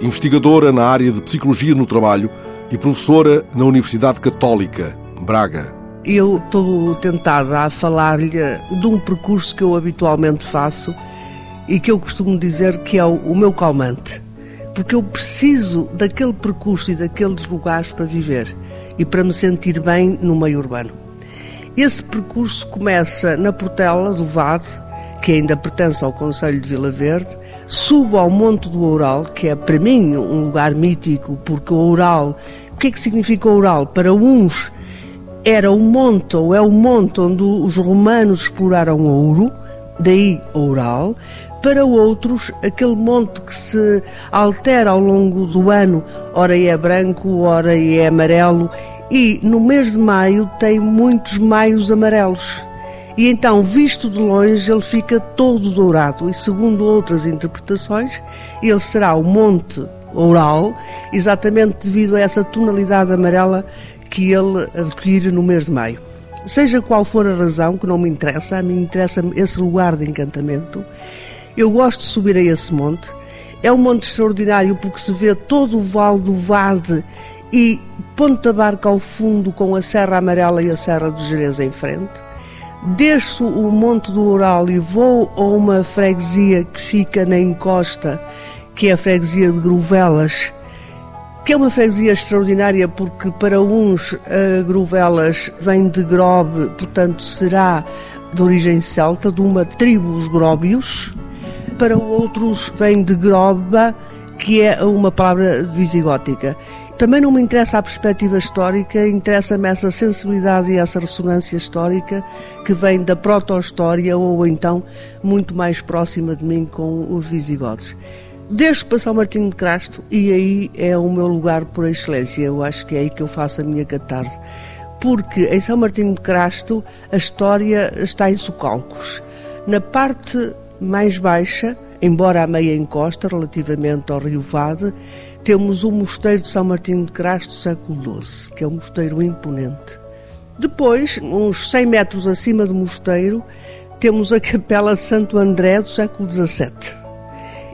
investigadora na área de Psicologia no Trabalho e professora na Universidade Católica, Braga. Eu estou tentada a falar-lhe de um percurso que eu habitualmente faço e que eu costumo dizer que é o, meu calmante. Porque eu preciso daquele percurso e daqueles lugares para viver e para me sentir bem no meio urbano. Esse percurso começa na Portela do Vade, que ainda pertence ao Conselho de Vila Verde, subo ao Monte do Oural, que é para mim um lugar mítico, porque o Oural, o que é que significa Oural? Para uns era o monte, ou é o monte onde os romanos exploraram ouro, daí Oural, para outros, aquele monte que se altera ao longo do ano, ora é branco, ora é amarelo, e no mês de maio tem muitos maios amarelos. E então, visto de longe, ele fica todo dourado, e segundo outras interpretações, ele será o Monte Oural, exatamente devido a essa tonalidade amarela que ele adquire no mês de maio. Seja qual for a razão, que não me interessa, a mim interessa esse lugar de encantamento. Eu gosto de subir a esse monte. É um monte extraordinário porque se vê todo o vale do Vade e Ponta Barca ao fundo com a Serra Amarela e a Serra do Jerez em frente. Desço o Monte do Ural e vou a uma freguesia que fica na encosta, que é a freguesia de Grovelas, que é uma freguesia extraordinária porque para uns a Grovelas vem de Grobe, portanto será de origem celta, de uma tribo, os Gróbios, para outros vem de Groba, que é uma palavra visigótica. Também não me interessa a perspectiva histórica, interessa-me essa sensibilidade e essa ressonância histórica que vem da proto-história ou então muito mais próxima de mim com os visigodos. Desde para São Martinho de Crasto e aí é o meu lugar por excelência, eu acho que é aí que eu faço a minha catarse. Porque em São Martinho de Crasto a história está em socalcos. Na parte mais baixa, embora a meia encosta relativamente ao Rio Vade, temos o Mosteiro de São Martinho de Crasto do século XII, que é um mosteiro imponente. Depois, uns 100 metros acima do mosteiro, temos a Capela de Santo André do século XVII.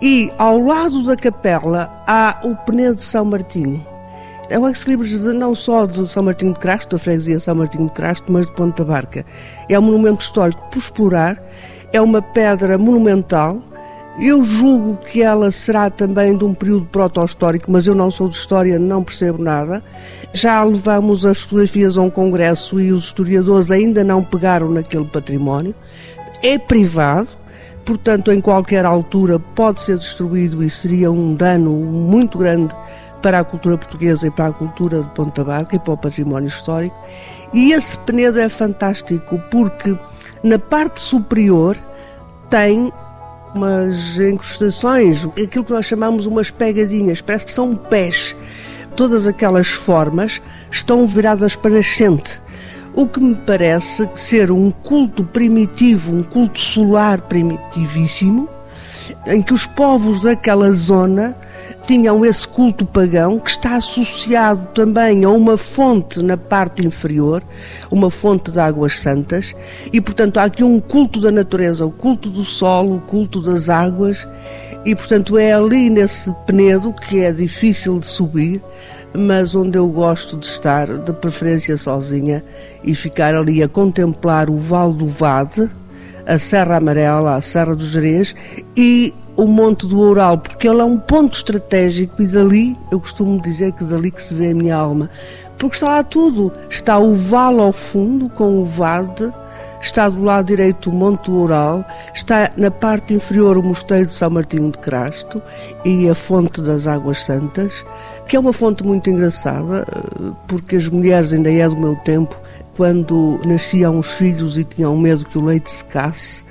E ao lado da capela há o Penedo de São Martinho. É o ex-libris não só de São Martinho de Crasto, da freguesia São Martinho de Crasto, mas de Ponta Barca. É um monumento histórico por explorar, é uma pedra monumental, eu julgo que ela será também de um período proto-histórico, mas eu não sou de história, não percebo nada. Já levamos as fotografias a um congresso e os historiadores ainda não pegaram naquele património. É privado, portanto, em qualquer altura pode ser destruído e seria um dano muito grande para a cultura portuguesa e para a cultura de Ponta Barca e para o património histórico. E esse penedo é fantástico porque na parte superior tem umas incrustações, aquilo que nós chamamos umas pegadinhas, parece que são pés. Todas aquelas formas estão viradas para nascente. O que me parece ser um culto primitivo, um culto solar primitivíssimo, em que os povos daquela zona tinham esse culto pagão que está associado também a uma fonte na parte inferior, uma fonte de águas santas, e portanto há aqui um culto da natureza, o culto do solo, o culto das águas, e portanto é ali nesse penedo que é difícil de subir, mas onde eu gosto de estar, de preferência sozinha, e ficar ali a contemplar o Vale do Vade, a Serra Amarela, a Serra do Jerez e o Monte do Oural, porque ele é um ponto estratégico e dali, eu costumo dizer que dali que se vê a minha alma, porque está lá tudo. Está o vale ao fundo, com o vade, está do lado direito o Monte do Oural, está na parte inferior o Mosteiro de São Martinho de Crasto e a Fonte das Águas Santas, que é uma fonte muito engraçada, porque as mulheres, ainda é do meu tempo, quando nasciam os filhos e tinham medo que o leite secasse,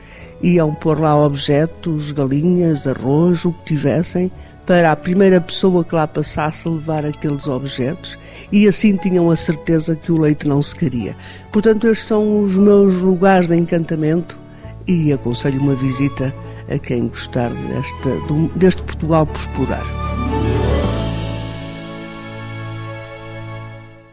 iam pôr lá objetos, galinhas, arroz, o que tivessem, para a primeira pessoa que lá passasse levar aqueles objetos e assim tinham a certeza que o leite não se queria. Portanto, estes são os meus lugares de encantamento e aconselho uma visita a quem gostar deste, deste Portugal por explorar.